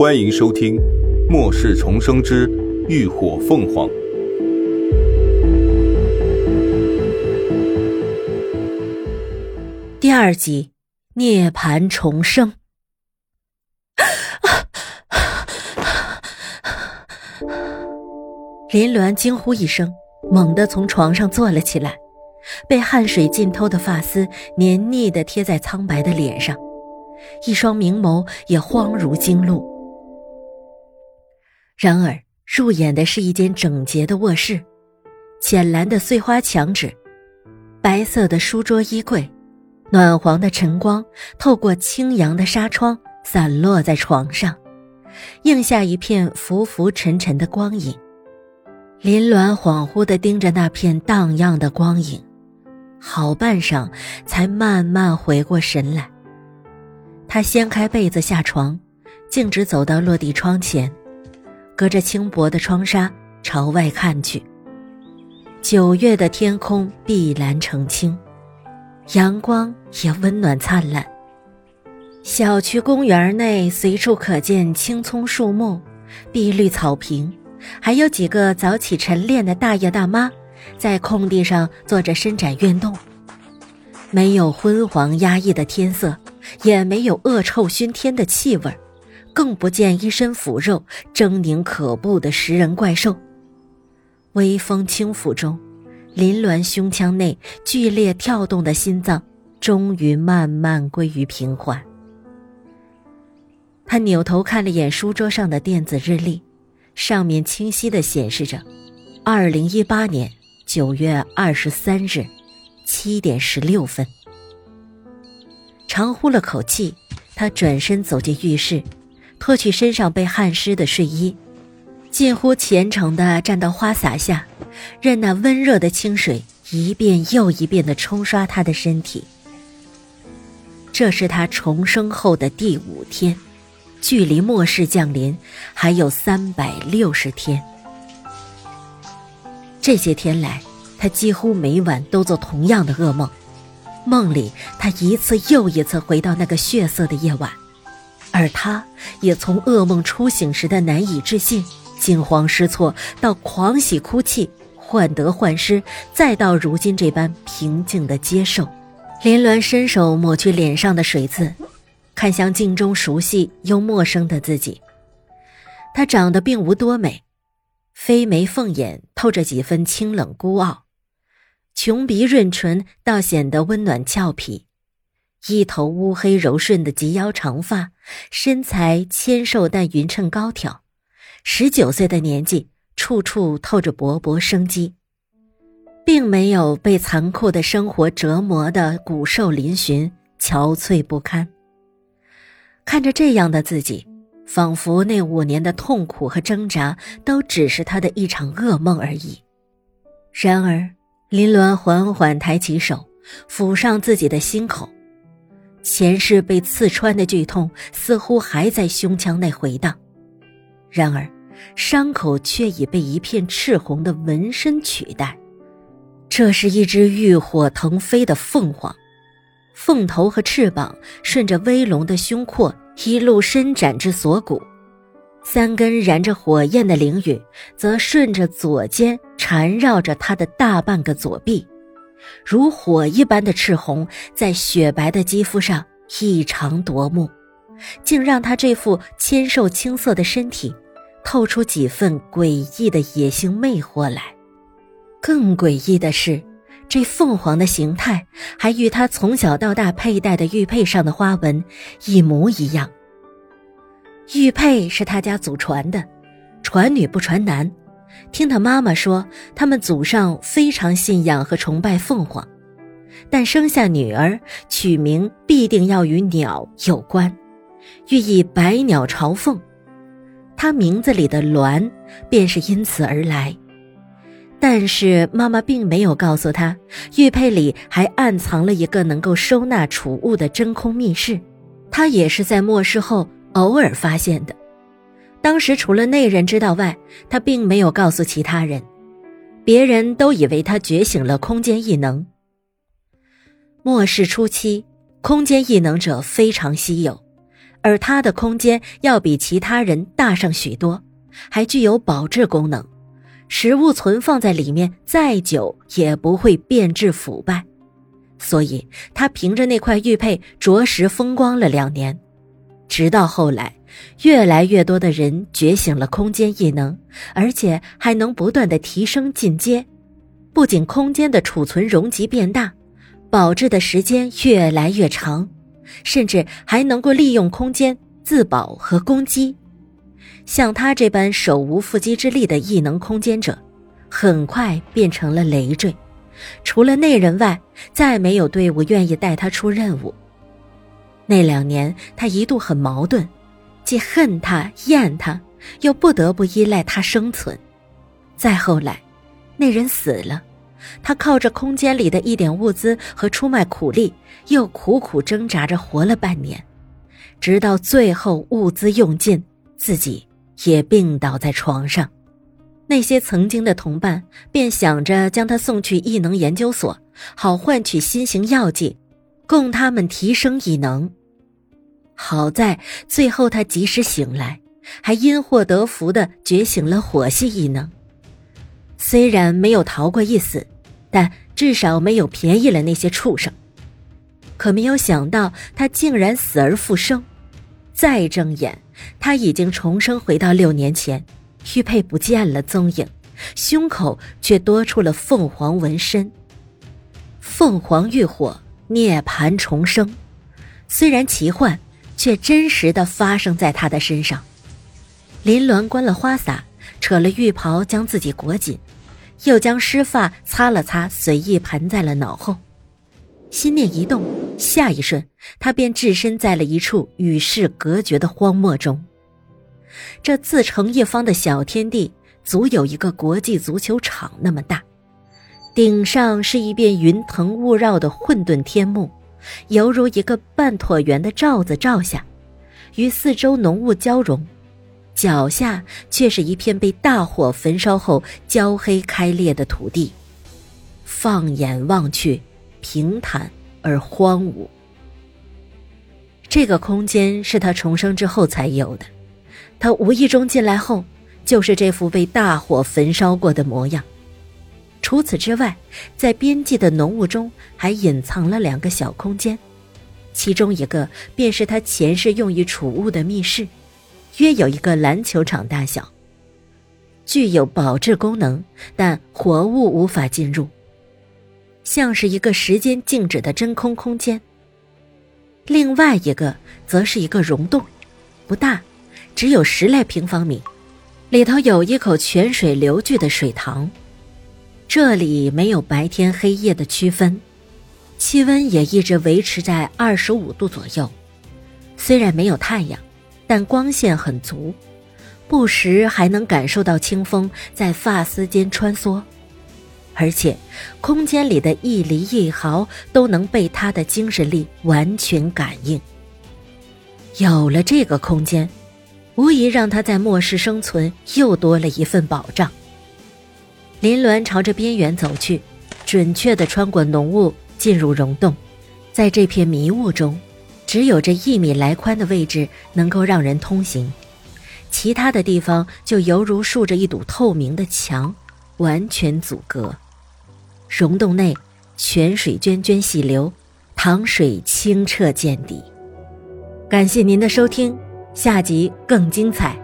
欢迎收听《末世重生之浴火凤凰》第二集：涅槃重生。林鸾惊呼一声，猛地从床上坐了起来，被汗水浸透的发丝黏腻的贴在苍白的脸上，一双明眸也慌如惊鹿。然而，入眼的是一间整洁的卧室，浅蓝的碎花墙纸，白色的书桌衣柜，暖黄的晨光透过青阳的纱窗散落在床上，映下一片浮浮沉沉的光影。林鸾恍惚地盯着那片荡漾的光影，好半晌才慢慢回过神来。他掀开被子下床，径直走到落地窗前。隔着轻薄的窗纱朝外看去，九月的天空碧蓝澄清，阳光也温暖灿烂。小区公园内随处可见青葱树木、碧绿草坪，还有几个早起晨练的大爷大妈，在空地上做着伸展运动。没有昏黄压抑的天色，也没有恶臭熏天的气味儿。更不见一身腐肉、狰狞可怖的食人怪兽。微风轻拂中，林鸾胸腔内剧烈跳动的心脏终于慢慢归于平缓。他扭头看了眼书桌上的电子日历，上面清晰的显示着：二零一八年九月二十三日七点十六分。长呼了口气，他转身走进浴室。脱去身上被汗湿的睡衣，近乎虔诚地站到花洒下，任那温热的清水一遍又一遍地冲刷他的身体。这是他重生后的第五天，距离末世降临还有三百六十天。这些天来，他几乎每晚都做同样的噩梦，梦里他一次又一次回到那个血色的夜晚。而他也从噩梦初醒时的难以置信、惊慌失措，到狂喜哭泣、患得患失，再到如今这般平静的接受。林鸾伸手抹去脸上的水渍，看向镜中熟悉又陌生的自己。他长得并无多美，飞眉凤眼透着几分清冷孤傲，琼鼻润唇倒显得温暖俏皮。一头乌黑柔顺的及腰长发，身材纤瘦但匀称高挑，十九岁的年纪，处处透着勃勃生机，并没有被残酷的生活折磨的骨瘦嶙峋、憔悴不堪。看着这样的自己，仿佛那五年的痛苦和挣扎都只是他的一场噩梦而已。然而，林鸾缓缓抬起手，抚上自己的心口。前世被刺穿的剧痛似乎还在胸腔内回荡，然而，伤口却已被一片赤红的纹身取代。这是一只浴火腾飞的凤凰，凤头和翅膀顺着威龙的胸廓一路伸展至锁骨，三根燃着火焰的灵羽则顺着左肩缠绕着他的大半个左臂。如火一般的赤红，在雪白的肌肤上异常夺目，竟让他这副纤瘦青涩的身体透出几分诡异的野性魅惑来。更诡异的是，这凤凰的形态还与他从小到大佩戴的玉佩上的花纹一模一样。玉佩是他家祖传的，传女不传男。听他妈妈说，他们祖上非常信仰和崇拜凤凰，但生下女儿取名必定要与鸟有关，寓意百鸟朝凤。他名字里的“鸾”便是因此而来。但是妈妈并没有告诉他，玉佩里还暗藏了一个能够收纳储物的真空密室，他也是在末世后偶尔发现的。当时除了那人知道外，他并没有告诉其他人，别人都以为他觉醒了空间异能。末世初期，空间异能者非常稀有，而它的空间要比其他人大上许多，还具有保质功能，食物存放在里面再久也不会变质腐败，所以他凭着那块玉佩着实风光了两年。直到后来，越来越多的人觉醒了空间异能，而且还能不断的提升进阶，不仅空间的储存容积变大，保质的时间越来越长。甚至还能够利用空间自保和攻击，像他这般手无缚鸡之力的异能空间者，很快变成了累赘。除了那人外，再没有队伍愿意带他出任务。那两年，他一度很矛盾，既恨他厌他，又不得不依赖他生存。再后来，那人死了。他靠着空间里的一点物资和出卖苦力，又苦苦挣扎着活了半年，直到最后物资用尽，自己也病倒在床上。那些曾经的同伴便想着将他送去异能研究所，好换取新型药剂，供他们提升异能。好在最后他及时醒来，还因祸得福的觉醒了火系异能。虽然没有逃过一死，但至少没有便宜了那些畜生。可没有想到，他竟然死而复生。再睁眼，他已经重生回到六年前，玉佩不见了踪影，胸口却多出了凤凰纹身。凤凰浴火，涅槃重生，虽然奇幻，却真实的发生在他的身上。林鸾关了花洒。扯了浴袍，将自己裹紧，又将湿发擦了擦，随意盘在了脑后。心念一动，下一瞬，他便置身在了一处与世隔绝的荒漠中。这自成一方的小天地，足有一个国际足球场那么大。顶上是一片云腾雾绕的混沌天幕，犹如一个半椭圆的罩子罩下，与四周浓雾交融。脚下却是一片被大火焚烧后焦黑开裂的土地，放眼望去，平坦而荒芜。这个空间是他重生之后才有的，他无意中进来后，就是这副被大火焚烧过的模样。除此之外，在边际的浓雾中还隐藏了两个小空间，其中一个便是他前世用于储物的密室。约有一个篮球场大小，具有保质功能，但活物无法进入，像是一个时间静止的真空空间。另外一个则是一个溶洞，不大，只有十来平方米，里头有一口泉水流聚的水塘。这里没有白天黑夜的区分，气温也一直维持在二十五度左右，虽然没有太阳。但光线很足，不时还能感受到清风在发丝间穿梭，而且空间里的一厘一毫都能被他的精神力完全感应。有了这个空间，无疑让他在末世生存又多了一份保障。林鸾朝着边缘走去，准确地穿过浓雾，进入溶洞，在这片迷雾中。只有这一米来宽的位置能够让人通行，其他的地方就犹如竖着一堵透明的墙，完全阻隔。溶洞内泉水涓涓细流，塘水清澈见底。感谢您的收听，下集更精彩。